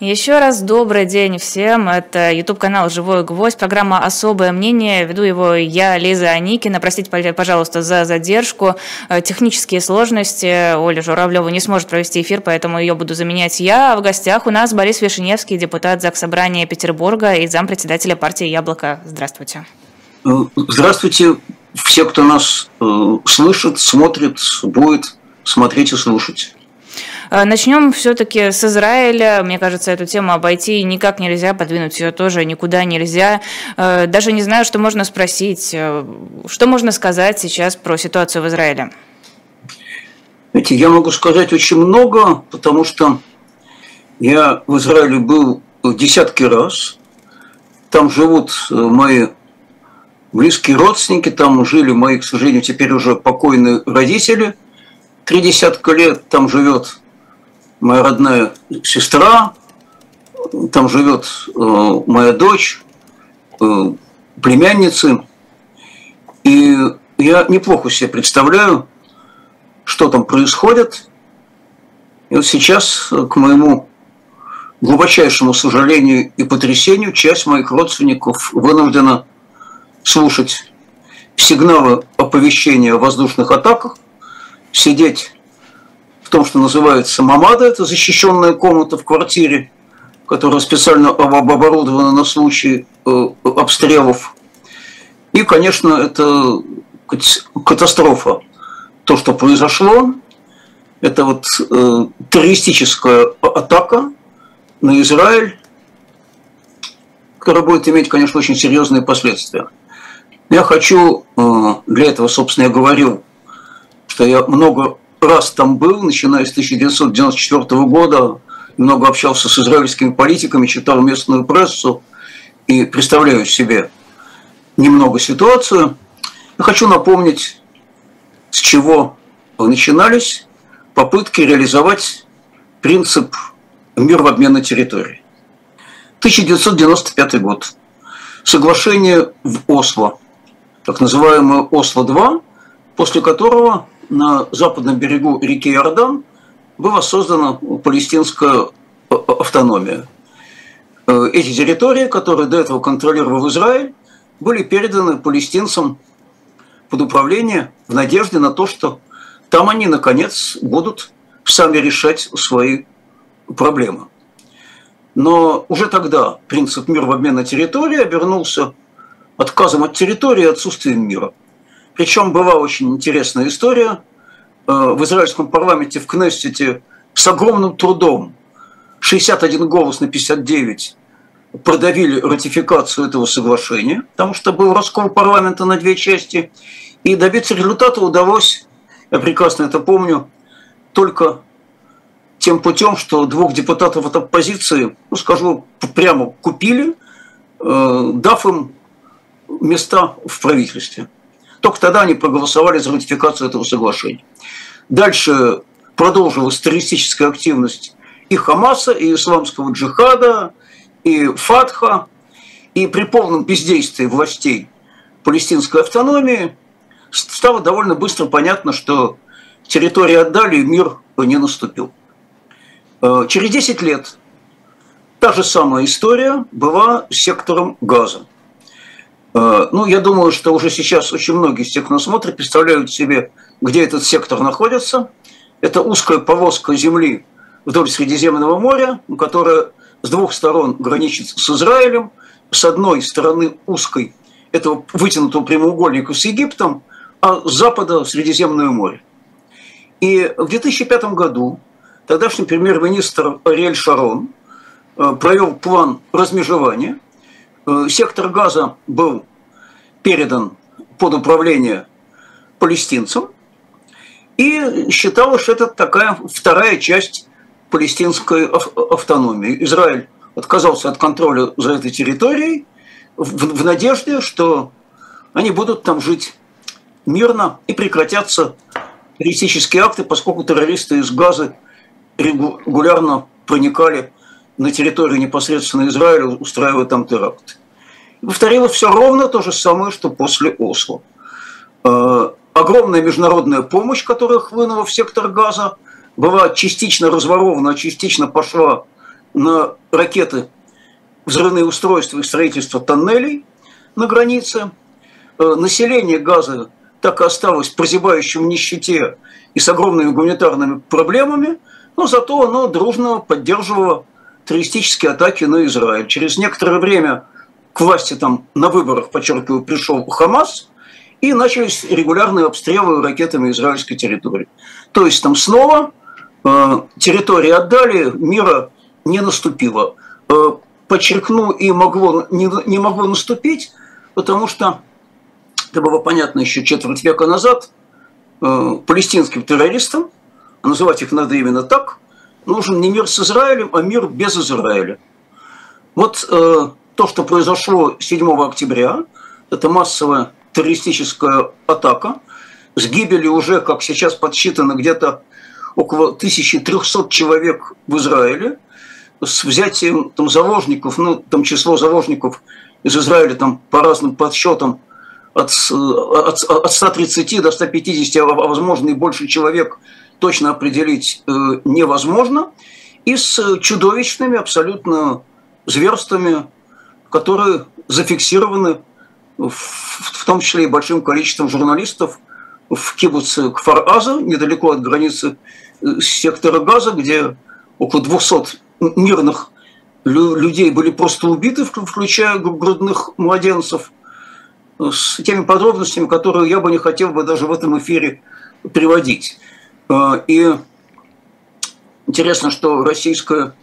Еще раз добрый день всем. Это YouTube-канал «Живой гвоздь», программа «Особое мнение». Веду его я, Лиза Аникина. Простите, пожалуйста, за задержку. Э, технические сложности. Оля Журавлева не сможет провести эфир, поэтому ее буду заменять я. А в гостях у нас Борис Вишеневский, депутат Заксобрания Петербурга и зампредседателя партии «Яблоко». Здравствуйте. Э, здравствуйте. Все, кто нас э, слышит, смотрит, будет смотреть и слушать. Э, Начнем все-таки с Израиля. Мне кажется, эту тему обойти никак нельзя, подвинуть ее тоже никуда нельзя. Э, даже не знаю, что можно спросить. Э, что можно сказать сейчас про ситуацию в Израиле? Знаете, я могу сказать очень много, потому что я в Израиле был десятки раз. Там живут мои близкие родственники, там жили мои, к сожалению, теперь уже покойные родители. Три десятка лет там живет моя родная сестра, там живет э, моя дочь, э, племянницы. И я неплохо себе представляю, что там происходит. И вот сейчас, к моему глубочайшему сожалению и потрясению, часть моих родственников вынуждена слушать сигналы оповещения о воздушных атаках, сидеть в том, что называется мамада, это защищенная комната в квартире, которая специально оборудована на случай э, обстрелов. И, конечно, это катастрофа. То, что произошло, это вот э, террористическая атака на Израиль, которая будет иметь, конечно, очень серьезные последствия. Я хочу, э, для этого, собственно, я говорил, что я много раз там был, начиная с 1994 года, много общался с израильскими политиками, читал местную прессу и представляю себе немного ситуацию. Я хочу напомнить, с чего начинались попытки реализовать принцип мир в обмен на территории. 1995 год. Соглашение в Осло, так называемое Осло-2, после которого на западном берегу реки Иордан была создана палестинская э, автономия. Э, эти территории, которые до этого контролировал Израиль, были переданы палестинцам под управление в надежде на то, что там они, наконец, будут сами решать свои проблемы. Но уже тогда принцип мира в обмен на территории обернулся отказом от территории и отсутствием мира – причем была очень интересная история. Э, в израильском парламенте, в Кнессете, с огромным трудом, 61 голос на 59, продавили ратификацию этого соглашения, потому что был раскол парламента на две части. И добиться результата удалось, я прекрасно это помню, только тем путем, что двух депутатов от оппозиции, ну скажу прямо, купили, э, дав им места в правительстве. Только тогда они проголосовали за ратификацию этого соглашения. Дальше продолжилась террористическая активность и Хамаса, и исламского джихада, и Фатха, и при полном бездействии властей палестинской автономии стало довольно быстро понятно, что территории отдали, и мир не наступил. Э, через 10 лет та же самая история была с сектором газа. Э, ну, я думаю, что уже сейчас очень многие из тех, кто смотрит, представляют себе, где этот сектор находится. Это узкая полоска земли вдоль Средиземного моря, которая с двух сторон граничит с Израилем, с одной стороны узкой этого вытянутого прямоугольника с Египтом, а с запада Средиземное море. И в 2005 году тогдашний премьер-министр Ариэль Шарон э, провел план размежевания – сектор газа был передан под управление палестинцам, и считалось, что это такая вторая часть палестинской автономии. Израиль отказался от контроля за этой территорией в, в надежде, что они будут там жить мирно и прекратятся террористические акты, поскольку террористы из Газы регулярно проникали на территорию непосредственно Израиля, устраивая там теракты. повторила все ровно то же самое, что после Осло. Э, огромная международная помощь, которая хлынула в сектор газа, была частично разворована, а частично пошла на ракеты, взрывные устройства и строительство тоннелей на границе. Э, население Газа так и осталось прозябающим в нищете и с огромными гуманитарными проблемами, но зато оно дружно поддерживало террористические атаки на Израиль. Через некоторое время к власти там на выборах, подчеркиваю, пришел Хамас, и начались регулярные обстрелы ракетами израильской территории. То есть там снова э, территории отдали, мира не наступило. Э, подчеркну, и могло, не, не могло наступить, потому что это было понятно еще четверть века назад, э, палестинским террористам, а называть их надо именно так, нужен не мир с Израилем, а мир без Израиля. Вот э, то, что произошло 7 октября, это массовая террористическая атака с гибелью уже, как сейчас подсчитано, где-то около 1300 человек в Израиле, с взятием там, заложников, ну, там число заложников из Израиля там, по разным подсчетам от, от, от 130 до 150, а возможно и больше человек точно определить э, невозможно, и с чудовищными абсолютно зверствами, которые зафиксированы в, в том числе и большим количеством журналистов в кибуце Кфар-Аза, недалеко от границы э, сектора Газа, где около 200 мирных людей были просто убиты, включая грудных младенцев, с теми подробностями, которые я бы не хотел бы даже в этом эфире приводить. Э, и интересно, что российское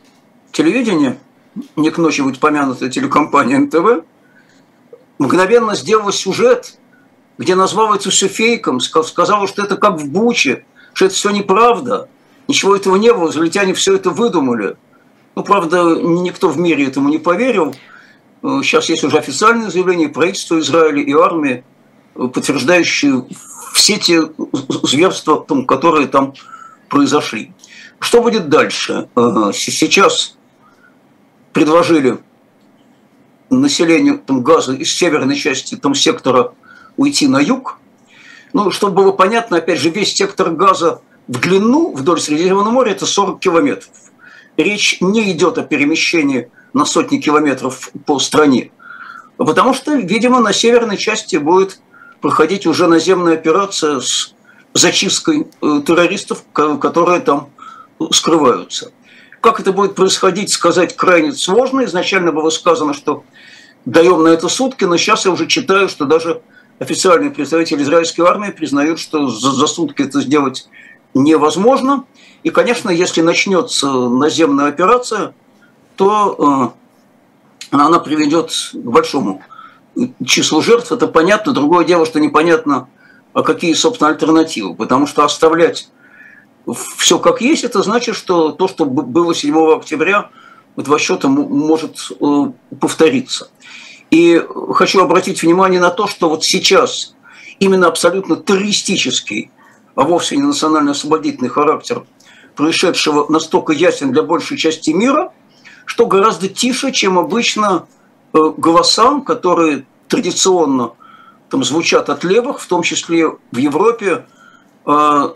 телевидение, не к ночи будет помянутая телекомпания НТВ, мгновенно сделала сюжет, где назвала это все фейком, сказала, что это как в Буче, что это все неправда, ничего этого не было, израильтяне все это выдумали. Ну, правда, никто в мире этому не поверил. Э, сейчас есть уже официальное заявление правительства Израиля и армии, э, подтверждающие все те зверства, которые там произошли. Что будет дальше? Э, сейчас предложили населению там, Газа из северной части там, сектора уйти на юг. Ну, чтобы было понятно, опять же, весь сектор Газа в длину вдоль Средиземного моря – это 40 километров. Речь не идет о перемещении на сотни километров по стране, потому что, видимо, на северной части будет проходить уже наземная операция с зачисткой э, террористов, которые там скрываются. Как это будет происходить, сказать крайне сложно. Изначально было сказано, что даем на это сутки, но сейчас я уже читаю, что даже официальные представители израильской армии признают, что за, за сутки это сделать невозможно. И, конечно, если начнется наземная операция, то э, она приведет к большому числу жертв. Это понятно. Другое дело, что непонятно, а какие, собственно, альтернативы. Потому что оставлять все как есть, это значит, что то, что было 7 октября, в два счета может э, повториться. И хочу обратить внимание на то, что вот сейчас именно абсолютно террористический, а вовсе не национально-освободительный характер происшедшего настолько ясен для большей части мира, что гораздо тише, чем обычно голосам, которые традиционно там звучат от левых, в том числе в Европе, э,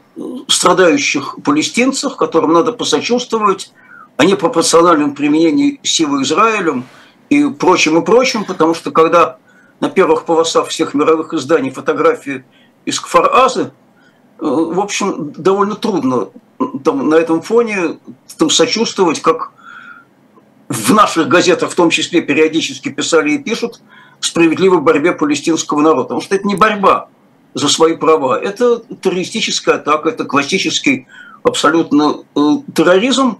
страдающих палестинцев, которым надо посочувствовать, о непропорциональном применении силы Израилем – и прочим, и прочим, потому что когда на первых полосах всех мировых изданий фотографии из Кфар-Азы, э, в общем, довольно трудно там, на этом фоне там, сочувствовать, как в наших газетах в том числе периодически писали и пишут, справедливой борьбе палестинского народа. Потому что это не борьба за свои права, это террористическая атака, это классический абсолютно э, терроризм,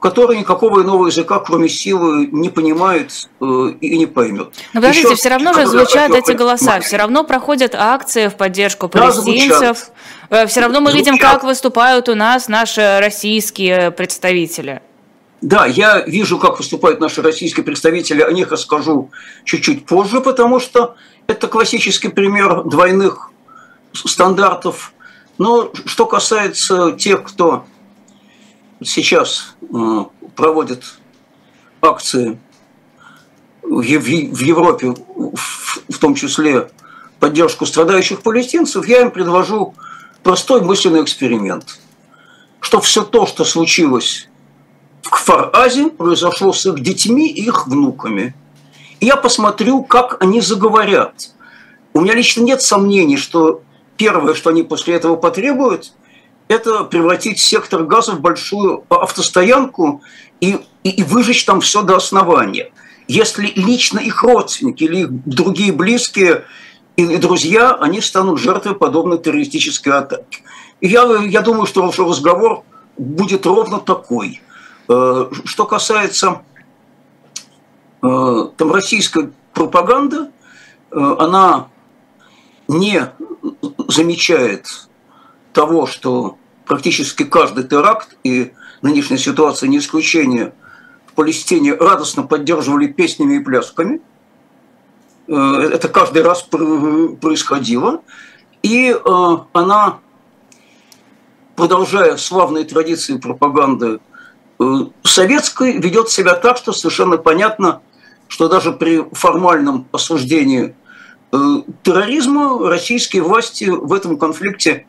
который никакого иного языка, кроме силы, не понимает э, и не поймет. Но подождите, Еще, все равно же звучат эти голоса, мать. все равно проходят акции в поддержку палестинцев, да, э, все равно мы звучат. видим, как выступают у нас наши российские представители. Да, я вижу, как выступают наши российские представители, о них расскажу чуть-чуть позже, потому что это классический пример двойных стандартов. Но что касается тех, кто сейчас э, проводят акции в Европе, в том числе поддержку страдающих палестинцев, я им предложу простой мысленный эксперимент, что все то, что случилось в Кфар-Азе произошло с их детьми и их внуками. И я посмотрю, как они заговорят. У меня лично нет сомнений, что первое, что они после этого потребуют, это превратить сектор газа в большую автостоянку и, и, и выжечь там все до основания. Если лично их родственники или их другие близкие и друзья, они станут жертвой подобной террористической атаки. Я, я думаю, что разговор будет ровно такой. Э, что касается э, там, российской пропаганды, э, она не замечает того, что практически каждый теракт, и нынешняя ситуация не исключение, в Палестине радостно поддерживали песнями и плясками – это каждый раз происходило. И она, продолжая славные традиции пропаганды э, советской, ведет себя так, что совершенно понятно, что даже при формальном осуждении терроризма российские власти в этом конфликте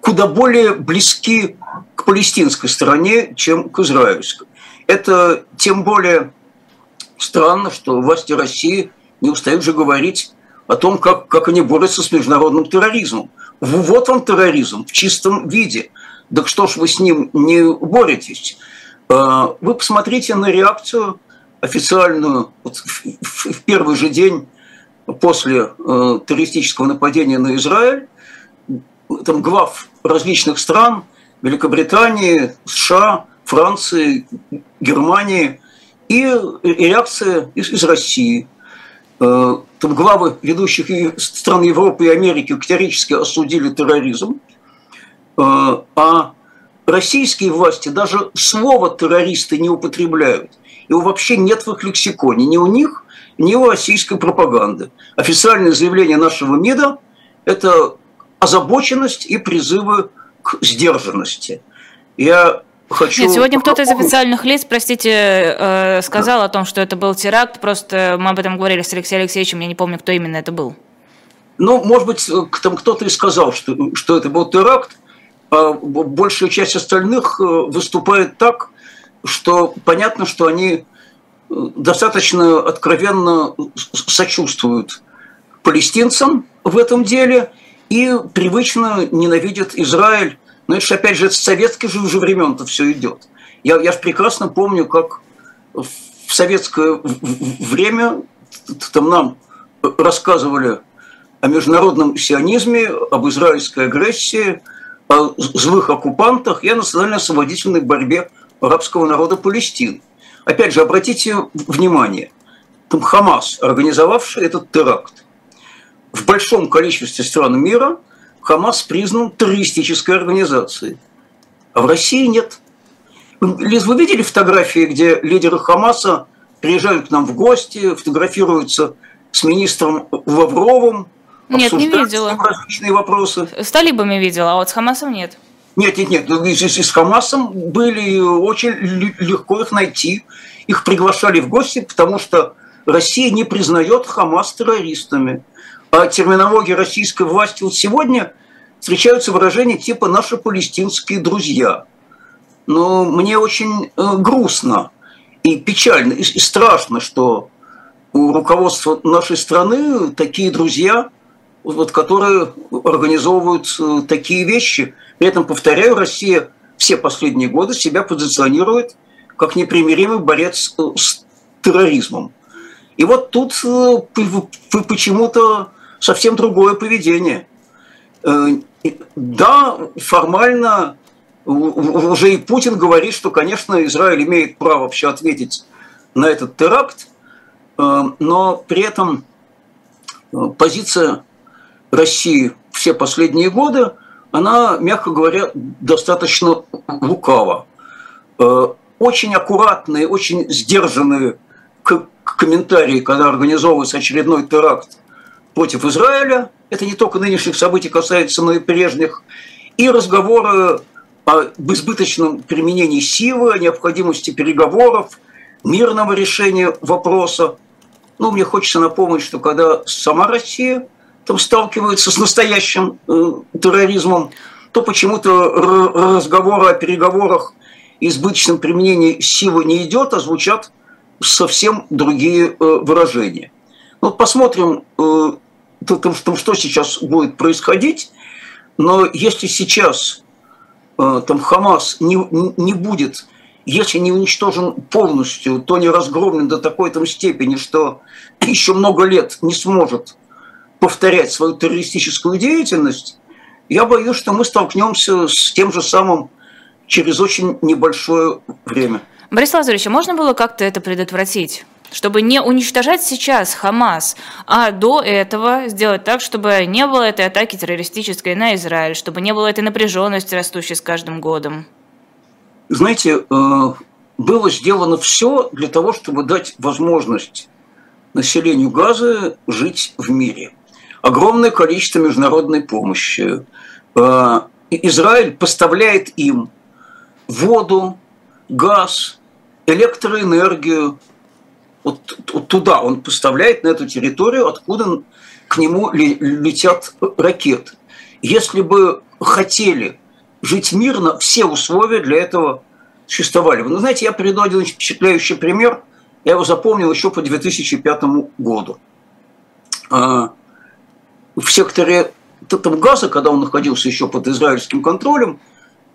куда более близки к палестинской стороне, чем к израильской. Это тем более странно, что власти России не устают же говорить о том, как, как они борются с международным терроризмом. Вот вам терроризм в чистом виде. Так что ж вы с ним не боретесь? А, вы посмотрите на реакцию официальную в, первый же день после э, террористического нападения на Израиль, там глав различных стран, Великобритании, США, Франции, Германии, и реакция из, России – Э, там главы ведущих стран Европы и Америки категорически осудили терроризм, э, а российские власти даже слово террористы не употребляют. Его вообще нет в их лексиконе, ни у них, ни у российской пропаганды. Официальное заявление нашего МИДа – это озабоченность и призывы к сдержанности. Я Хочу... Нет, сегодня кто-то из официальных лиц, простите, э, сказал о том, что это был теракт. Просто мы об этом говорили с Алексеем Алексеевичем, я не помню, кто именно это был. Ну, может быть, там кто-то и сказал, что, что это был теракт, а большая часть остальных э, выступает так, что понятно, что они э, достаточно откровенно сочувствуют палестинцам в этом деле и привычно ненавидят Израиль но это же, опять же, с советских же уже времен-то все идет. Я, я прекрасно помню, как в советское время там нам рассказывали о международном сионизме, об израильской агрессии, о злых оккупантах и о национально-освободительной борьбе арабского народа Палестины. Опять же, обратите внимание, там Хамас, организовавший этот теракт, в большом количестве стран мира – Хамас признан террористической организацией. А в России нет. Лиз, вы видели фотографии, где лидеры Хамаса приезжают к нам в гости, фотографируются с министром Лавровым, нет, не видела. различные вопросы. С талибами видела, а вот с Хамасом нет. Нет, нет, нет. С, с Хамасом были очень легко их найти. Их приглашали в гости, потому что Россия не признает Хамас террористами а терминологии российской власти вот сегодня встречаются выражения типа «наши палестинские друзья». Но мне очень э, грустно и печально, и страшно, что у руководства нашей страны такие друзья, вот, которые организовывают э, такие вещи. При этом, повторяю, Россия все последние годы себя позиционирует как непримиримый борец э, с терроризмом. И вот тут почему-то совсем другое поведение. Э, да, формально уже и Путин говорит, что, конечно, Израиль имеет право вообще ответить на этот теракт, э, но при этом э, позиция России все последние годы, она, мягко говоря, достаточно лукава. Очень аккуратные, очень сдержанные комментарии, когда организовывается очередной теракт против Израиля, это не только нынешних событий касается, но и прежних, и разговоры об избыточном применении силы, о необходимости переговоров, мирного решения вопроса. Ну, мне хочется напомнить, что когда сама Россия там сталкивается с настоящим э, терроризмом, то почему-то разговоры о переговорах избыточном применении силы не идет, а звучат совсем другие э, выражения. Ну, посмотрим, э, там, что сейчас будет происходить. Но если сейчас там Хамас не, не будет, если не уничтожен полностью, то не разгромлен до такой там степени, что еще много лет не сможет повторять свою террористическую деятельность, я боюсь, что мы столкнемся с тем же самым через очень небольшое время. Борис Лазаревич, а можно было как-то это предотвратить? Чтобы не уничтожать сейчас Хамас, а до этого сделать так, чтобы не было этой атаки террористической на Израиль, чтобы не было этой напряженности, растущей с каждым годом? Знаете, э, было сделано все для того, чтобы дать возможность населению Газа жить в мире. Огромное количество международной помощи. Э, Израиль поставляет им воду, газ, электроэнергию. Вот, вот туда он поставляет, на эту территорию, откуда к нему летят ракеты. Если бы хотели жить мирно, все условия для этого существовали. Вы знаете, я приведу один впечатляющий пример. Я его запомнил еще по 2005 году. В секторе газа, когда он находился еще под израильским контролем,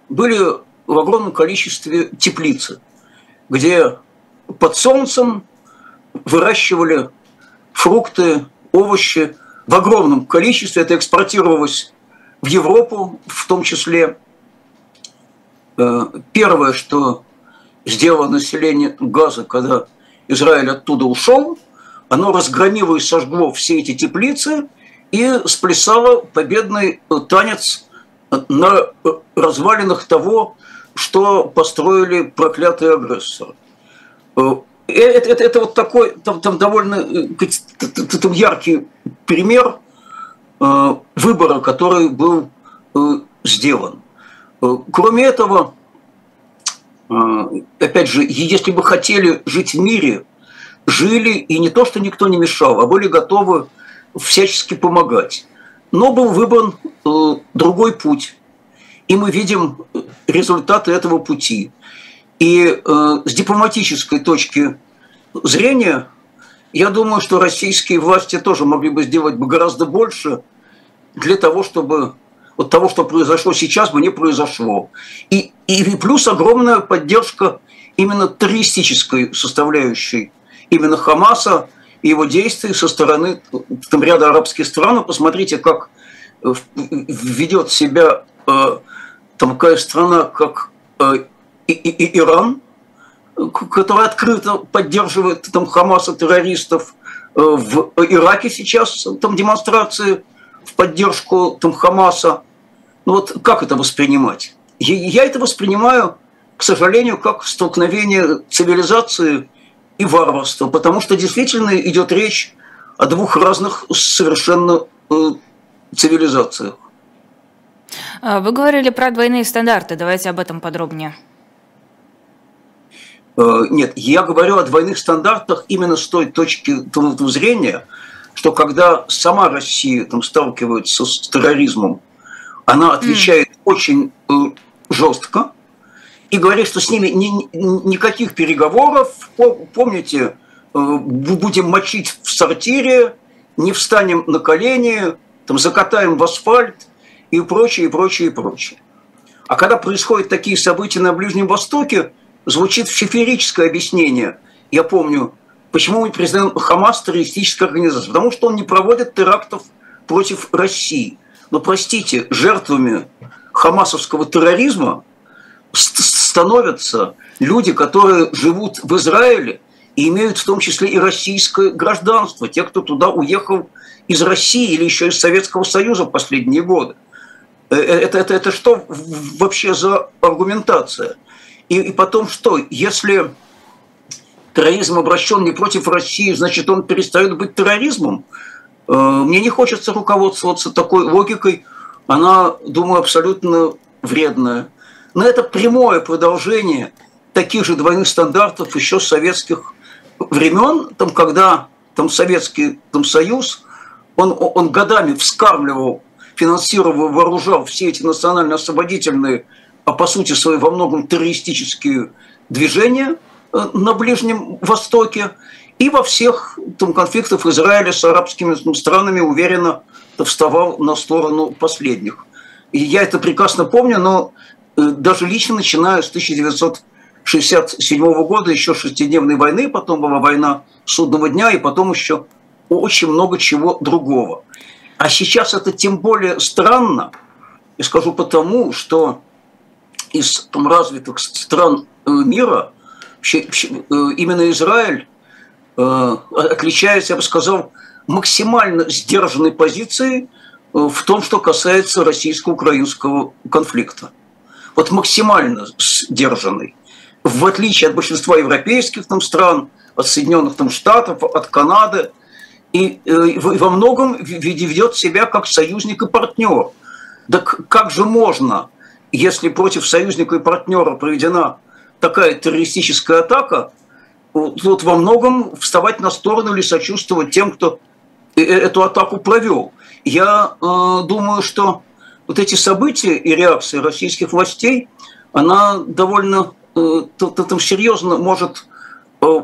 были в огромном количестве теплицы, где под солнцем выращивали фрукты, овощи в огромном количестве. Это экспортировалось в Европу в том числе. Э, первое, что сделало население Газа, когда Израиль оттуда ушел, оно разгромило и сожгло все эти теплицы и сплясало победный танец на развалинах того, что построили проклятые агрессоры. Э, это, это, это вот такой там, там довольно э, там яркий пример э, выбора, который был сделан. Кроме этого, опять же, если бы хотели жить в мире, жили, и не то, что никто не мешал, а были готовы всячески помогать. Но был выбран другой путь. И мы видим результаты этого пути. И э, с дипломатической точки зрения, я думаю, что российские власти тоже могли бы сделать бы гораздо больше для того, чтобы вот того, что произошло сейчас, бы не произошло. И, и плюс огромная поддержка именно террористической составляющей именно Хамаса и его действий со стороны там, ряда арабских стран. Посмотрите, как ведет себя э, такая страна, как э, и, и, и Иран, который открыто поддерживает там Хамаса террористов. Э, в Ираке сейчас там демонстрации в поддержку там Хамаса. Ну вот как это воспринимать? Я это воспринимаю, к сожалению, как столкновение цивилизации и варварства, потому что действительно идет речь о двух разных совершенно э, цивилизациях. А, вы говорили про двойные стандарты. Давайте об этом подробнее. Э, нет, я говорю о двойных стандартах именно с той точки зрения, что когда сама Россия там, сталкивается с терроризмом, она отвечает mm. очень э, жестко и говорит, что с ними ни, никаких переговоров. Помните, э, будем мочить в сортире, не встанем на колени, там, закатаем в асфальт и прочее, и прочее, и прочее. А когда происходят такие события на Ближнем Востоке, звучит шиферическое объяснение. Я помню, почему мы признаем Хамас террористической организацией. Потому что он не проводит терактов против России. Но, простите, жертвами хамасовского терроризма становятся люди, которые живут в Израиле и имеют в том числе и российское гражданство, те, кто туда уехал из России или еще из Советского Союза в последние годы. Э, э, это, это, это что вообще за аргументация? И, и потом что? Если терроризм обращен не против России, значит, он перестает быть терроризмом. Э, мне не хочется руководствоваться такой логикой. Она, думаю, абсолютно вредная. Но это прямое продолжение таких же двойных стандартов еще с советских времен, там, когда там, Советский там, Союз, он, он годами вскармливал финансировал, вооружал все эти национально-освободительные а по сути своей во многом террористические движения э, на Ближнем Востоке и во всех там, конфликтах Израиля с арабскими странами уверенно вставал на сторону последних. И я это прекрасно помню, но даже лично начиная с 1967 года, еще шестидневной войны, потом была война судного дня, и потом еще очень много чего другого. А сейчас это тем более странно, я скажу потому, что из там, развитых стран э, мира э, именно Израиль отличается, я бы сказал, максимально сдержанной позицией в том, что касается российско-украинского конфликта. Вот максимально сдержанный. В отличие от большинства европейских там стран, от Соединенных там, Штатов, от Канады, и, э, и во многом ведет себя как союзник и партнер. Так как же можно, если против союзника и партнера проведена такая террористическая атака, вот во многом вставать на сторону или сочувствовать тем, кто э, эту атаку провел. Я э, думаю, что вот эти события и реакции российских властей, она довольно э, там серьезно может э,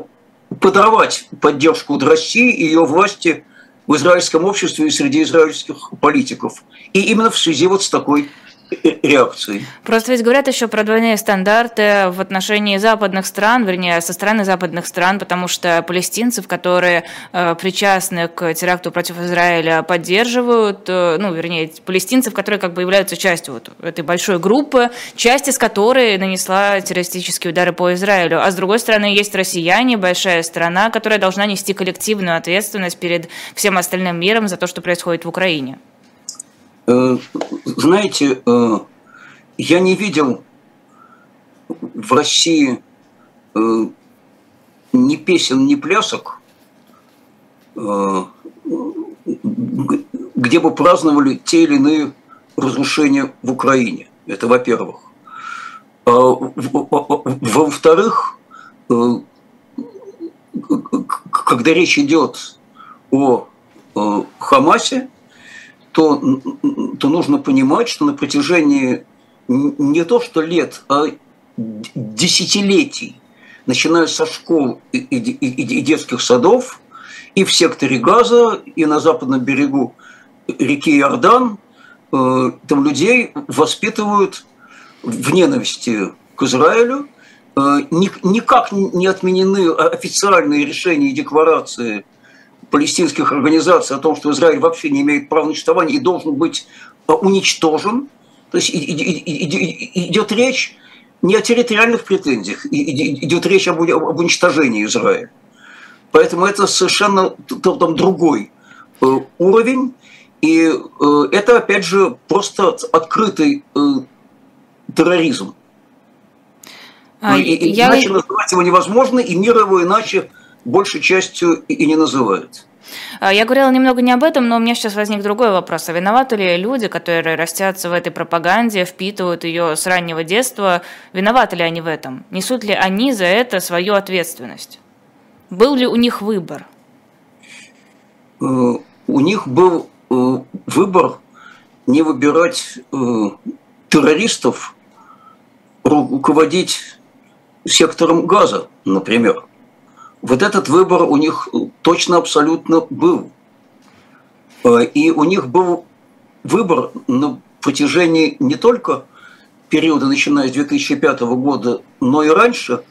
подорвать поддержку России и ее власти в израильском обществе и среди израильских политиков. И именно в связи вот с такой реакции. Просто ведь говорят еще про двойные стандарты в отношении западных стран, вернее, со стороны западных стран, потому что палестинцев, которые э, причастны к теракту против Израиля, поддерживают, э, ну, вернее, палестинцев, которые как бы являются частью вот этой большой группы, часть из которой нанесла террористические удары по Израилю. А с другой стороны, есть россияне, большая страна, которая должна нести коллективную ответственность перед всем остальным миром за то, что происходит в Украине. Э, знаете, э, я не видел в России э, ни песен, ни плясок, где бы праздновали те или иные разрушения в Украине. Это во-первых. А во-вторых, когда речь идет о Хамасе, то, то нужно понимать, что на протяжении не то что лет, а десятилетий, начиная со школ и, и, и, детских садов, и в секторе Газа, и на западном берегу реки Иордан, э, там людей воспитывают в ненависти к Израилю. Э, никак не отменены официальные решения и декларации палестинских организаций о том, что Израиль вообще не имеет права на существование и должен быть э, уничтожен. То есть идет речь не о территориальных претензиях, идет речь об, уничтожении Израиля. Поэтому это совершенно там другой э, уровень. И э, это, опять же, просто открытый терроризм. А, и, я... Иначе называть его невозможно, и мир его иначе большей частью и не называют. А, я говорила немного не об этом, но у меня сейчас возник другой вопрос. А виноваты ли люди, которые растятся в этой пропаганде, впитывают ее с раннего детства, виноваты ли они в этом? Несут ли они за это свою ответственность? Был ли у них выбор? Э, у них был э, выбор не выбирать э, террористов, руководить сектором газа, например. Вот этот выбор у них точно абсолютно был. Э, и у них был выбор на протяжении не только периода, начиная с 2005 года, но и раньше,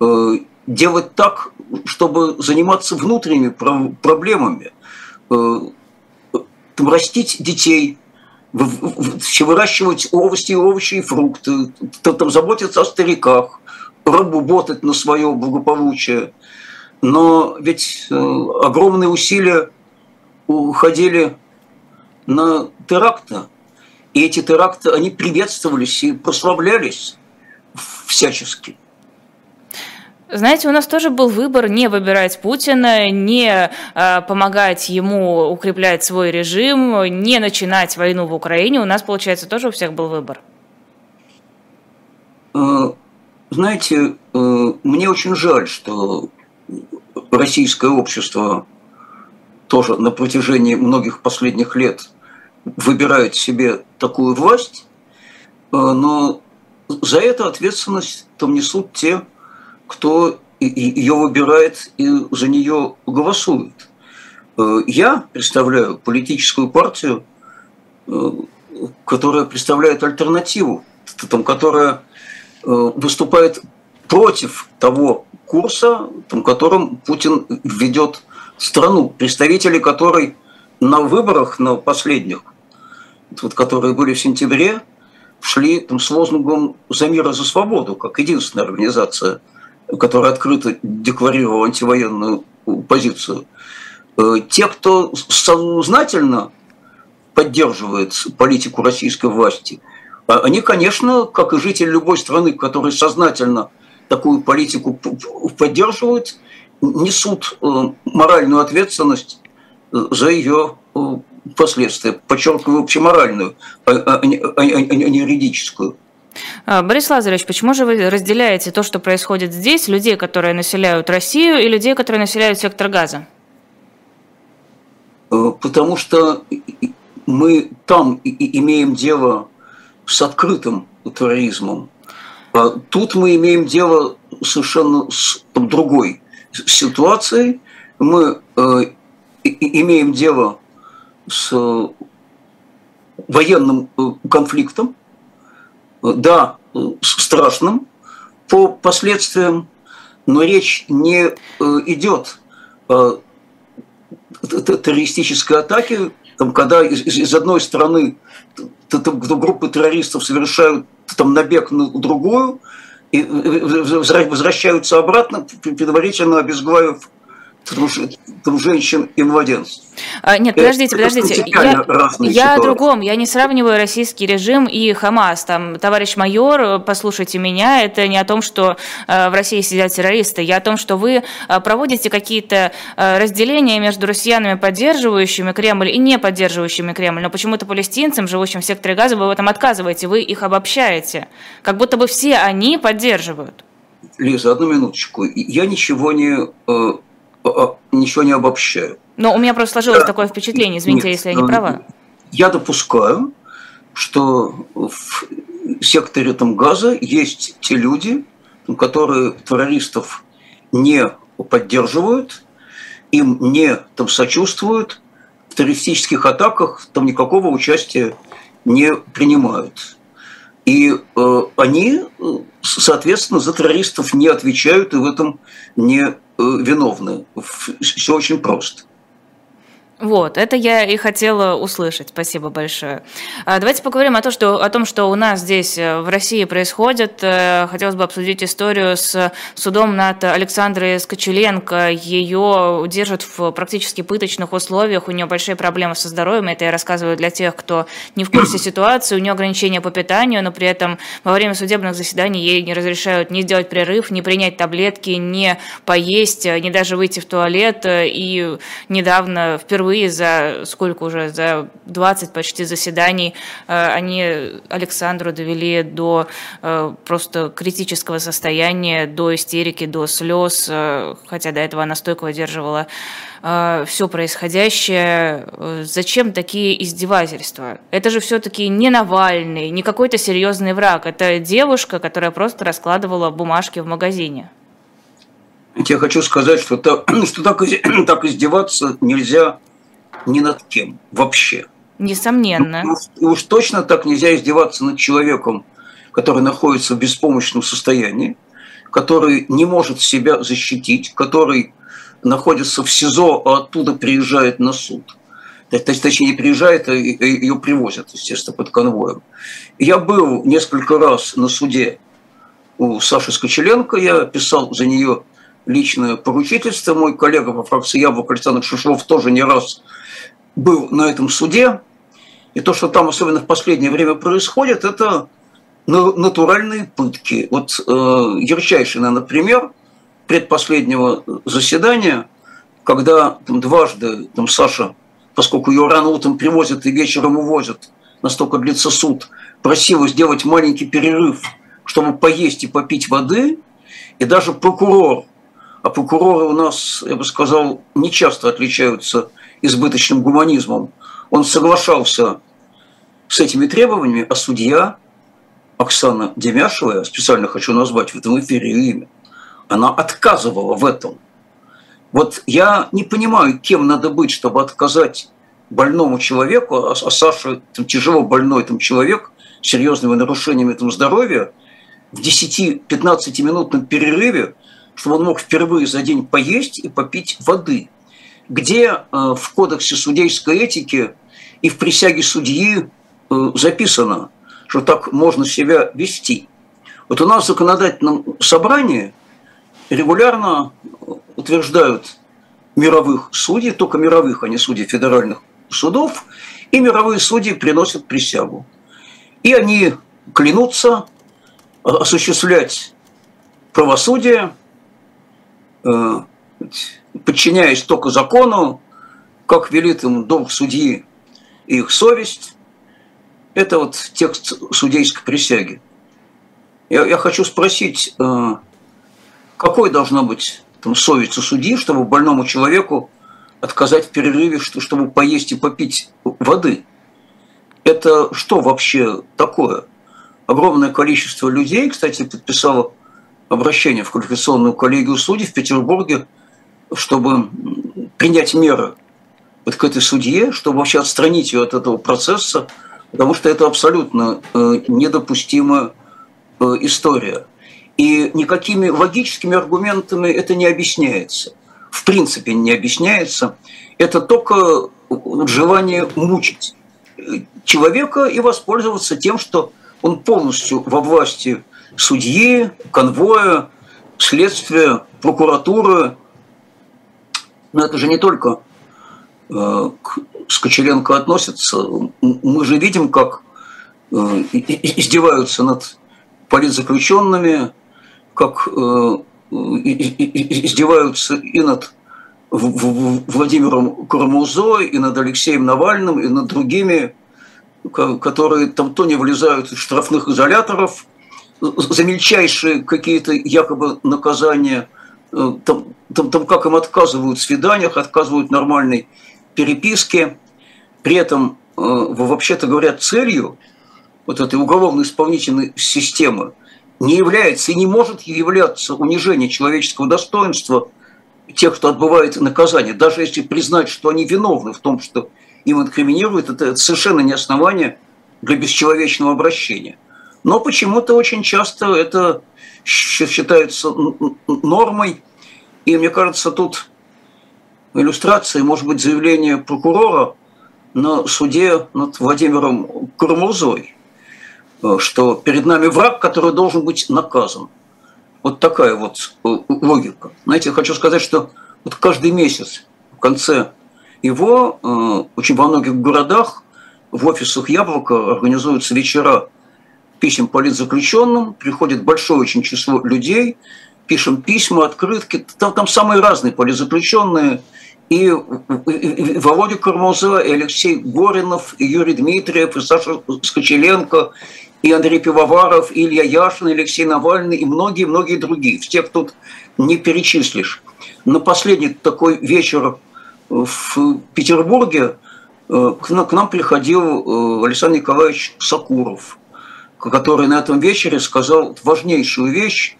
э, делать так, чтобы заниматься внутренними проблемами, э, растить детей, выращивать овощи, овощи и фрукты, там, заботиться о стариках, работать на свое благополучие. Но ведь э, огромные усилия уходили на теракты. И эти теракты, они приветствовались и прославлялись всячески. Знаете, у нас тоже был выбор не выбирать Путина, не э, помогать ему укреплять свой режим, не начинать войну в Украине. У нас, получается, тоже у всех был выбор. Э, знаете, э, мне очень жаль, что российское общество тоже на протяжении многих последних лет выбирает себе такую власть, э, но за это ответственность там несут те, кто ее выбирает и за нее голосует. Э, я представляю политическую партию, э, которая представляет альтернативу, которая выступает против того курса, там, которым Путин ведет страну, представители которой на выборах, на последних, вот, которые были в сентябре, шли там, с лозунгом «За мир и за свободу», как единственная организация, которая открыто декларировала антивоенную позицию. Э, те, кто сознательно поддерживает политику российской власти, а они, конечно, как и жители любой страны, которые сознательно такую политику поддерживают, несут э, моральную ответственность за ее э, последствия. Подчеркиваю, общеморальную, а, а, а, не юридическую. Борис Лазаревич, почему же вы разделяете то, что происходит здесь, людей, которые населяют Россию, и людей, которые населяют сектор газа? Э, потому что мы там имеем дело с открытым терроризмом. А тут мы имеем дело совершенно с другой ситуацией. Мы э, имеем дело с военным э, конфликтом, да, страшным по последствиям, но речь не идет о террористической атаке, там, когда из, из одной стороны группы террористов совершают там, набег на другую, и возвращаются обратно, предварительно обезглавив там женщин и младенцев. А, нет, подождите, подождите. Я, я о другом. Я не сравниваю российский режим и Хамас. Там, товарищ майор, послушайте меня, это не о том, что э, в России сидят террористы. Я о том, что вы э, проводите какие-то э, разделения между россиянами, поддерживающими Кремль и не поддерживающими Кремль. Но почему-то палестинцам, живущим в секторе Газа, вы в этом отказываете. Вы их обобщаете. Как будто бы все они поддерживают. Лиза, одну минуточку. Я ничего не ничего не обобщаю. Но у меня просто сложилось да. такое впечатление, извините, Нет, если я не права. Я допускаю, что в секторе там газа есть те люди, которые террористов не поддерживают, им не там сочувствуют, в террористических атаках там никакого участия не принимают. И э, они, соответственно, за террористов не отвечают и в этом не Э, виновны. Все очень просто. Вот, это я и хотела услышать. Спасибо большое. А, давайте поговорим о том, что, о том, что у нас здесь э, в России происходит. Э, хотелось бы обсудить историю с судом над Александрой Скочеленко. Ее держат в практически пыточных условиях. У нее большие проблемы со здоровьем. Это я рассказываю для тех, кто не в курсе ситуации. У нее ограничения по питанию, но при этом во время судебных заседаний ей не разрешают ни сделать прерыв, ни принять таблетки, ни поесть, ни даже выйти в туалет. И недавно впервые впервые за сколько уже, за 20 почти заседаний э, они Александру довели до э, просто критического состояния, до истерики, до слез, э, хотя до этого она стойко выдерживала все происходящее. Зачем такие издевательства? Это же все-таки не Навальный, не какой-то серьезный враг. Это девушка, которая просто раскладывала бумажки в магазине. Я хочу сказать, что, так, что так, так издеваться нельзя ни над кем вообще. Несомненно. Ну, и уж точно так нельзя издеваться над человеком, который находится в беспомощном состоянии, который не может себя защитить, который находится в СИЗО, а оттуда приезжает на суд. Точнее, не приезжает, а ее привозят, естественно, под конвоем. Я был несколько раз на суде у Саши Скочеленко, я писал за нее личное поручительство. Мой коллега по фракции Яблок Александр Шишов тоже не раз был на этом суде. И то, что там особенно в последнее время происходит, это натуральные пытки. Вот э, ярчайший, например, предпоследнего заседания, когда там, дважды там, Саша, поскольку ее рано утром привозят и вечером увозят, настолько длится суд, просила сделать маленький перерыв, чтобы поесть и попить воды, и даже прокурор а прокуроры у нас, я бы сказал, не часто отличаются избыточным гуманизмом. Он соглашался с этими требованиями, а судья Оксана Демяшева, я специально хочу назвать в этом эфире ее имя, она отказывала в этом. Вот я не понимаю, кем надо быть, чтобы отказать больному человеку, а, а Саша там, тяжело больной там, человек с серьезными нарушениями там, здоровья, в 10-15 минутном перерыве, чтобы он мог впервые за день поесть и попить воды. Где э, в кодексе судейской этики и в присяге судьи э, записано, что так можно себя вести. Вот у нас в законодательном собрании регулярно утверждают мировых судей, только мировых, а не судей федеральных судов, и мировые судьи приносят присягу. И они клянутся осуществлять правосудие, э, подчиняясь только закону, как велит им долг судьи и их совесть. Это вот текст судейской присяги. Я, я хочу спросить, э, какой должна быть там, совесть у судьи, чтобы больному человеку отказать в перерыве, что, чтобы поесть и попить воды? Это что вообще такое? Огромное количество людей, кстати, подписало обращение в квалификационную коллегию судей в Петербурге, чтобы принять меры вот к этой судье, чтобы вообще отстранить ее от этого процесса, потому что это абсолютно э, недопустимая э, история. И никакими логическими аргументами это не объясняется. В принципе не объясняется. Это только желание мучить человека и воспользоваться тем, что он полностью во власти судьи, конвоя, следствия, прокуратуры. Но это же не только э, к Скочеленко относится. Мы же видим, как э, издеваются над политзаключенными, как э, издеваются и над Владимиром Карамузой, и над Алексеем Навальным, и над другими, которые там то не влезают из штрафных изоляторов за мельчайшие какие-то якобы наказания, там, там, там как им отказывают в свиданиях, отказывают нормальной переписке. При этом, э, вообще-то говоря, целью вот этой уголовно-исполнительной системы – не является и не может являться унижение человеческого достоинства тех, кто отбывает наказание, даже если признать, что они виновны в том, что им инкриминируют, это совершенно не основание для бесчеловечного обращения. Но почему-то очень часто это считается нормой, и мне кажется, тут иллюстрацией может быть заявление прокурора на суде над Владимиром Курмузой – Э, что перед нами враг, который должен быть наказан. Вот такая вот э, логика. Знаете, я хочу сказать, что вот каждый месяц в конце его э, очень во многих городах в офисах Яблока организуются вечера писем политзаключенным, приходит большое очень число людей, пишем письма, открытки, там, там самые разные политзаключенные, и, и, и Володя Кармуза, и Алексей Горинов, и Юрий Дмитриев, и Саша Скочеленко, и Андрей Пивоваров, и Илья Яшин, и Алексей Навальный, и многие-многие другие. Всех тут не перечислишь. На последний такой вечер в Петербурге э, к нам приходил э, Александр Николаевич Сакуров, который на этом вечере сказал важнейшую вещь,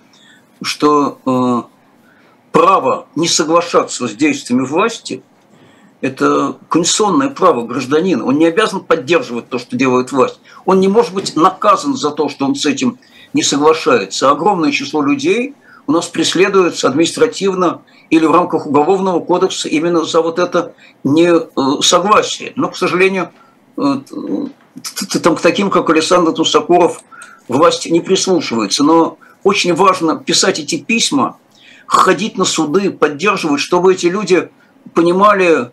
что э, право не соглашаться с действиями власти – это конституционное право гражданина. Он не обязан поддерживать то, что делает власть. Он не может быть наказан за то, что он с этим не соглашается. Огромное число людей у нас преследуется административно или в рамках уголовного кодекса именно за вот это несогласие. Но, к сожалению, э, там к таким, как Александр Тусакуров, власть не прислушивается. Но очень важно писать эти письма, ходить на суды, поддерживать, чтобы эти люди понимали,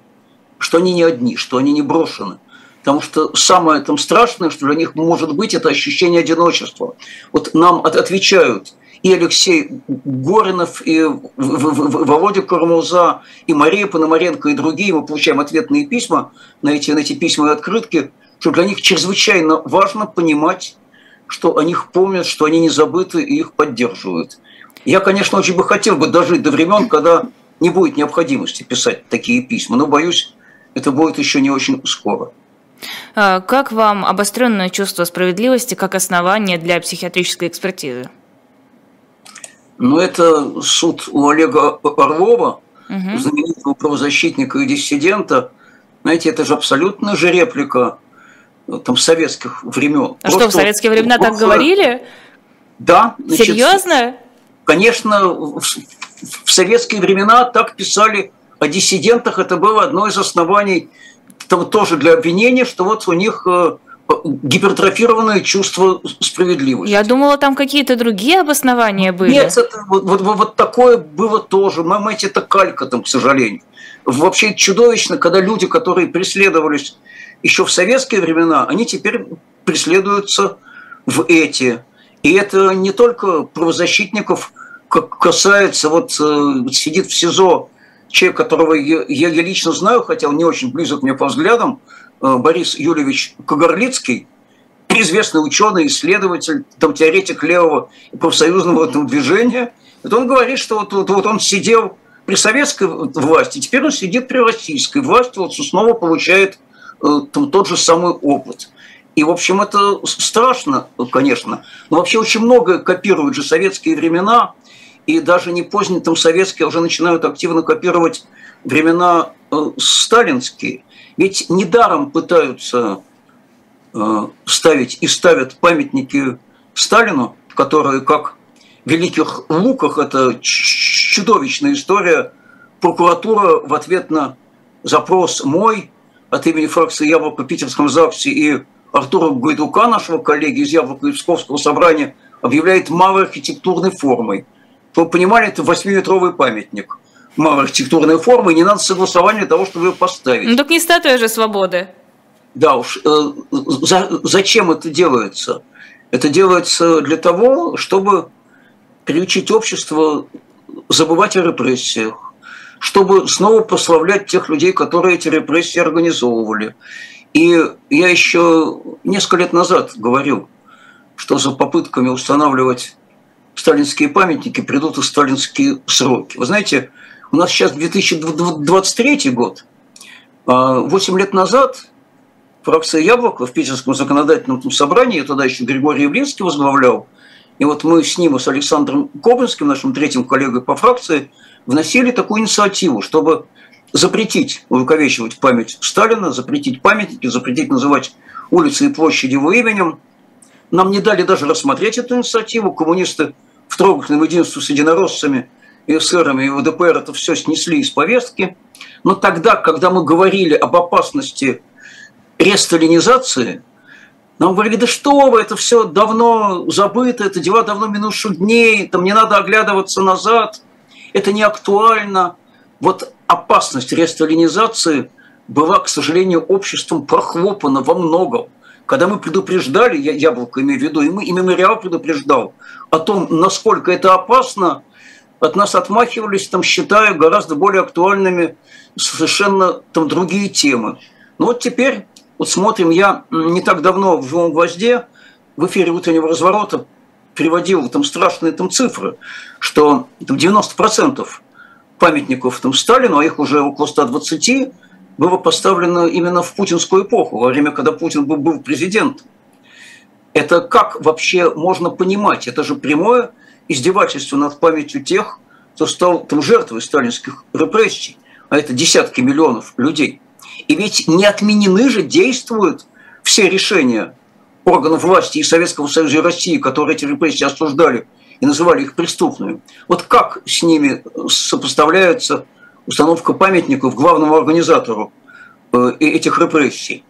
что они не одни, что они не брошены. Потому что самое там страшное, что для них может быть, это ощущение одиночества. Вот нам отвечают и Алексей Горинов, и Володя Кармуза, и Мария Пономаренко, и другие. Мы получаем ответные письма на эти, на эти письма и открытки, что для них чрезвычайно важно понимать, что о них помнят, что они не забыты и их поддерживают. Я, конечно, очень бы хотел бы дожить до времен, когда не будет необходимости писать такие письма, но боюсь, это будет еще не очень скоро. А как вам обостренное чувство справедливости как основание для психиатрической экспертизы? Ну, это суд у Олега Орлова, угу. знаменитого правозащитника и диссидента. Знаете, это же абсолютно же реплика там советских времен. А Просто что, в советские времена так говорили? Да. Значит, Серьезно? Конечно, в, в советские времена так писали о диссидентах. Это было одно из оснований там, тоже для обвинения, что вот у них э, гипертрофированное чувство справедливости. Я думала, там какие-то другие обоснования были. Нет, это, вот, вот, вот такое было тоже. Мамайте, это калька там, к сожалению. Вообще чудовищно, когда люди, которые преследовались еще в советские времена, они теперь преследуются в эти. И это не только правозащитников касается, вот э, сидит в СИЗО человек, которого я, я лично знаю, хотя он не очень близок мне по взглядам, Э, Борис Юлевич Кагарлицкий, известный ученый, исследователь, там, теоретик левого профсоюзного там, движения, это он говорит, что вот, вот, вот он сидел при советской власти, теперь он сидит при российской власти, вот снова получает тот же самый опыт. И, в общем, это страшно, конечно. Но вообще очень много копируют же советские времена, и даже не поздние там советские уже начинают активно копировать времена э, сталинские. Ведь недаром пытаются э, ставить и ставят памятники Сталину, которые как в «Великих луках» это чудовищная история. Прокуратура в ответ на запрос мой от имени фракции «Яблоко» Питерском ЗАГСе и Артура Гайдука, нашего коллеги из «Яблока» и Псковского собрания, объявляет малой архитектурной формой. Вы понимали, это восьмиметровый памятник – архитектурной формы, не надо согласования для того, чтобы ее поставить. Ну так не статуя же свободы. Да уж, э, за, зачем это делается? Это делается для того, чтобы приучить общество забывать о репрессиях, чтобы снова прославлять тех людей, которые эти репрессии организовывали. И я еще несколько лет назад говорил, что за попытками устанавливать сталинские памятники придут и сталинские сроки. Вы знаете, у нас сейчас 2023 год. А, восемь лет назад фракция «Яблоко» в Питерском законодательном собрании, я тогда еще Григорий Явлинский возглавлял, и вот мы с ним с Александром Кобринским, нашим третьим коллегой по фракции, вносили такую инициативу, чтобы запретить увековечивать память Сталина, запретить памятники, запретить называть улицы и площади его именем. Нам не дали даже рассмотреть эту инициативу. Коммунисты в трогательном единстве с единороссами – и эсерами, и ВДПР это все снесли из повестки. Но тогда, когда мы говорили об опасности ресталинизации, нам говорили, да что вы, это все давно забыто, это дела давно минувших дней, там не надо оглядываться назад, это не актуально. Вот опасность ресталинизации была, к сожалению, обществом прохлопана во многом. Когда мы предупреждали, я яблоко имею в виду, и, мы, и мемориал предупреждал о том, насколько это опасно – от нас отмахивались, там, считая гораздо более актуальными совершенно там другие темы. Ну вот теперь, вот смотрим, я не так давно в «Живом гвозде» в эфире утреннего разворота приводил там страшные там цифры, что там 90% памятников там Сталину, а их уже около 120, было поставлено именно в путинскую эпоху, во время, когда Путин был, был президентом. Это как вообще можно понимать? Это же прямое издевательство над памятью тех, кто стал там жертвой сталинских репрессий, а это десятки миллионов людей. И ведь не отменены же действуют все решения органов власти и Советского Союза и России, которые эти репрессии осуждали и называли их преступными. Вот как с ними сопоставляется установка памятников главному организатору э, этих репрессий?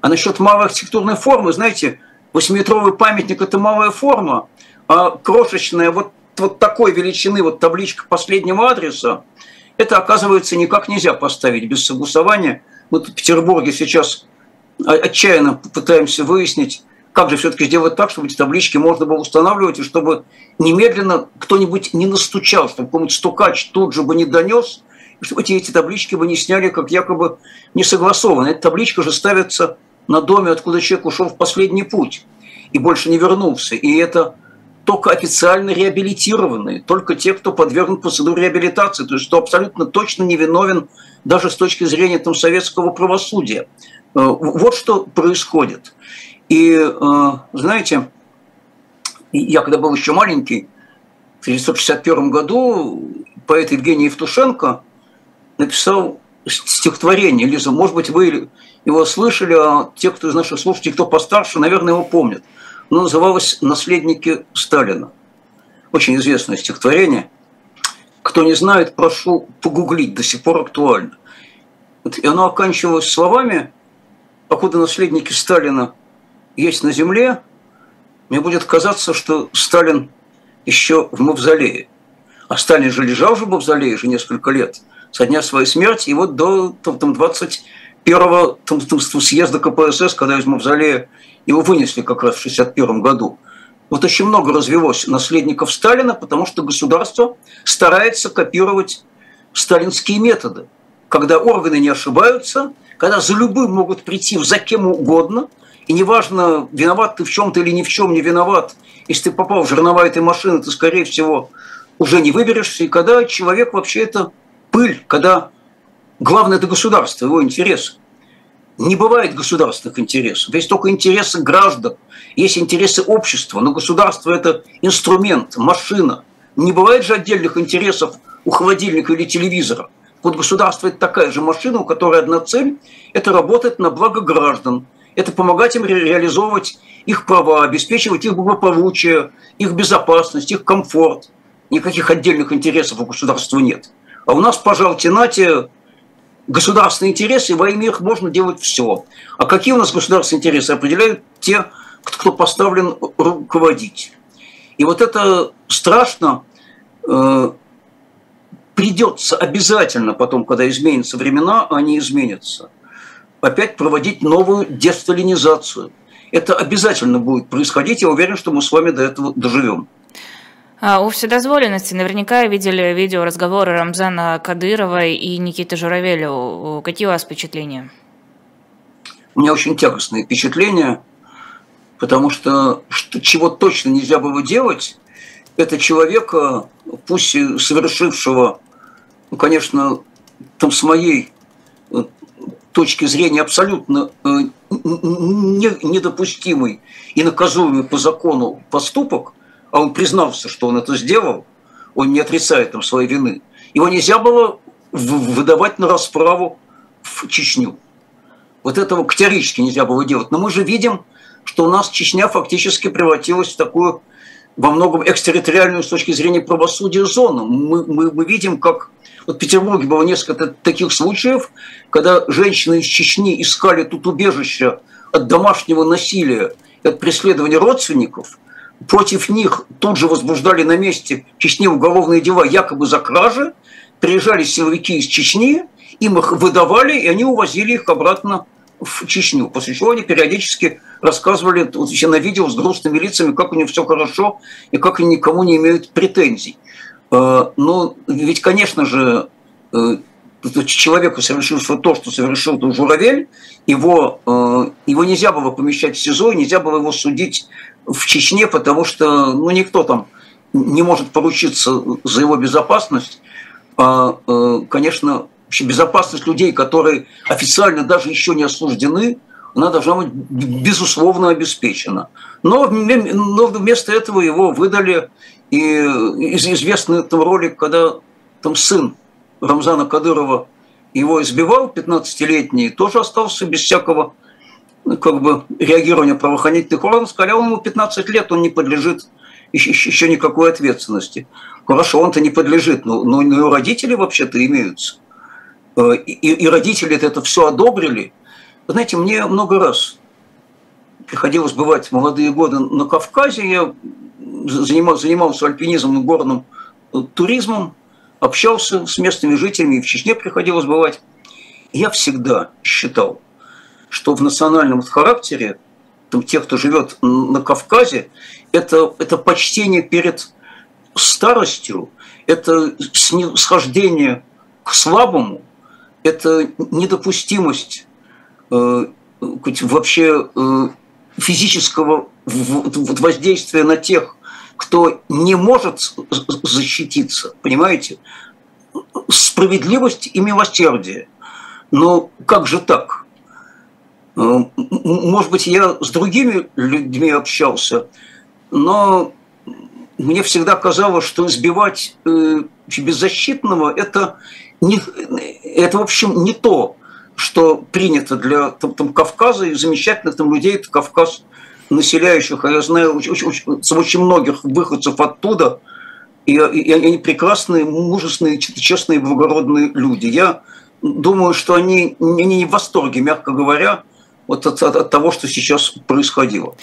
А насчет малой архитектурной формы, знаете, восьмиметровый памятник – это малая форма, а крошечная вот, вот такой величины вот табличка последнего адреса, это, оказывается, никак нельзя поставить без согласования. Мы тут в Петербурге сейчас отчаянно пытаемся выяснить, как же все-таки сделать так, чтобы эти таблички можно было устанавливать, и чтобы немедленно кто-нибудь не настучал, чтобы какой-нибудь стукач тут же бы не донес, и чтобы эти, эти таблички бы не сняли, как якобы не согласованы. Эта табличка же ставится на доме, откуда человек ушел в последний путь и больше не вернулся. И это только официально реабилитированные, только те, кто подвергнут процедуре реабилитации, то есть кто абсолютно точно не виновен даже с точки зрения там, советского правосудия. Э, вот что происходит. И, э, знаете, я когда был еще маленький, в 1961 году поэт Евгений Евтушенко написал стихотворение. Лиза, может быть, вы его слышали, а те, кто из наших слушателей, кто постарше, наверное, его помнят. Оно называлось «Наследники Сталина». Очень известное стихотворение. Кто не знает, прошу погуглить, до сих пор актуально. И оно оканчивалось словами «Покуда наследники Сталина есть на земле, мне будет казаться, что Сталин еще в мавзолее. А Сталин же лежал же в мавзолее уже несколько лет, со дня своей смерти, и вот до там, 21-го там, там, съезда КПСС, когда из мавзолея его вынесли как раз в 1961 году. Вот очень много развелось наследников Сталина, потому что государство старается копировать сталинские методы. Когда органы не ошибаются, когда за любым могут прийти за кем угодно – и неважно, виноват ты в чем-то или ни в чем не виноват, если ты попал в жернова этой машины, ты, скорее всего, уже не выберешься. И когда человек вообще это пыль, когда главное это государство, его интересы. Не бывает государственных интересов. Есть только интересы граждан, есть интересы общества. Но государство – это инструмент, машина. Не бывает же отдельных интересов у холодильника или телевизора. Вот государство – это такая же машина, у которой одна цель – это работать на благо граждан – это помогать им реализовывать их права, обеспечивать их благополучие, их безопасность, их комфорт. Никаких отдельных интересов у государства нет. А у нас, пожалуйте, нате государственные интересы, во имя их можно делать все. А какие у нас государственные интересы определяют те, кто поставлен руководить. И вот это страшно э, придется обязательно потом, когда изменятся времена, они изменятся опять проводить новую десталинизацию. Это обязательно будет происходить. Я уверен, что мы с вами до этого доживем. А у вседозволенности наверняка видели видео разговоры Рамзана Кадырова и Никиты Журавеля. Какие у вас впечатления? У меня очень тягостные впечатления, потому что, что чего точно нельзя было делать, это человека, пусть совершившего, ну, конечно, там с моей точки зрения абсолютно э, недопустимый и наказуемый по закону поступок, а он признался, что он это сделал, он не отрицает там своей вины, его нельзя было выдавать на расправу в Чечню. Вот этого категорически нельзя было делать. Но мы же видим, что у нас Чечня фактически превратилась в такую во многом экстерриториальную с точки зрения правосудия зону. Мы, мы, мы видим, как вот в Петербурге было несколько таких случаев, когда женщины из Чечни искали тут убежище от домашнего насилия и от преследования родственников. Против них тут же возбуждали на месте в Чечне уголовные дела якобы за кражи. Приезжали силовики из Чечни, им их выдавали, и они увозили их обратно в Чечню. После чего они периодически рассказывали вот еще на видео с грустными лицами, как у них все хорошо и как они никому не имеют претензий. Э, ну, ведь, конечно же, э, человеку, совершившего то, что совершил Журавель, его, э, его нельзя было помещать в СИЗО, нельзя было его судить в Чечне, потому что ну, никто там не может поручиться за его безопасность. А, конечно, вообще безопасность людей, которые официально даже еще не осуждены, она должна быть безусловно обеспечена. Но, но вместо этого его выдали и известный там ролик, когда там сын Рамзана Кадырова его избивал, 15-летний, тоже остался без всякого ну, как бы реагирования правоохранительных органов. Сказали, ему 15 лет, он не подлежит еще, еще никакой ответственности. Хорошо, он-то не подлежит, но, но, но и родители вообще-то имеются. Э, и, и родители это все одобрили. знаете, мне много раз приходилось бывать в молодые годы на Кавказе. Я занимался, занимался альпинизмом и горным э, туризмом, общался с местными жителями, и в Чечне приходилось бывать. Я всегда считал, что в национальном характере там, тех, кто живет на Кавказе, это, это почтение перед старостью, это схождение к слабому, это недопустимость э, вообще э, физического воздействия на тех, кто не может защититься, понимаете? Справедливость и милосердие. Но как же так? Э, может быть, я с другими людьми общался, но мне всегда казалось, что избивать э, беззащитного это, не, это, в общем, не то, что принято для там, там, Кавказа и замечательных там людей, это Кавказ населяющих, а я знаю очень, очень, очень многих выходцев оттуда, и, и они прекрасные, мужественные, честные, благородные люди. Я думаю, что они, они не в восторге, мягко говоря, вот от, от, от того, что сейчас происходило.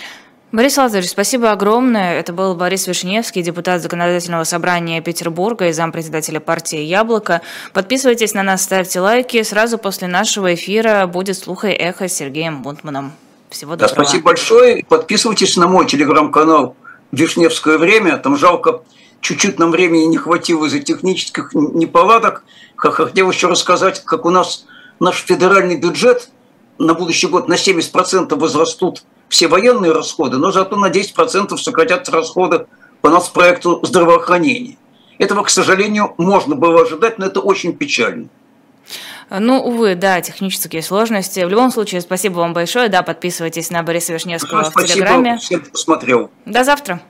Борис Лазаревич, спасибо огромное. Это был Борис Вишневский, депутат Законодательного собрания Петербурга и зампредседателя партии «Яблоко». Подписывайтесь на нас, ставьте лайки. Сразу после нашего эфира будет «Слух и эхо» с Сергеем Бунтманом. Всего доброго. Да, спасибо большое. Подписывайтесь на мой телеграм-канал «Вишневское время». Там жалко, чуть-чуть нам времени не хватило из-за технических неполадок. Хотел еще рассказать, как у нас наш федеральный бюджет на будущий год на 70% возрастут все военные расходы, но зато на 10% сократятся расходы по нас проекту здравоохранения. Этого, к сожалению, можно было ожидать, но это очень печально. Ну, увы, да, технические сложности. В любом случае, спасибо вам большое. Да, подписывайтесь на Бориса Вишневского спасибо, в Телеграме. Всем посмотрел. До завтра.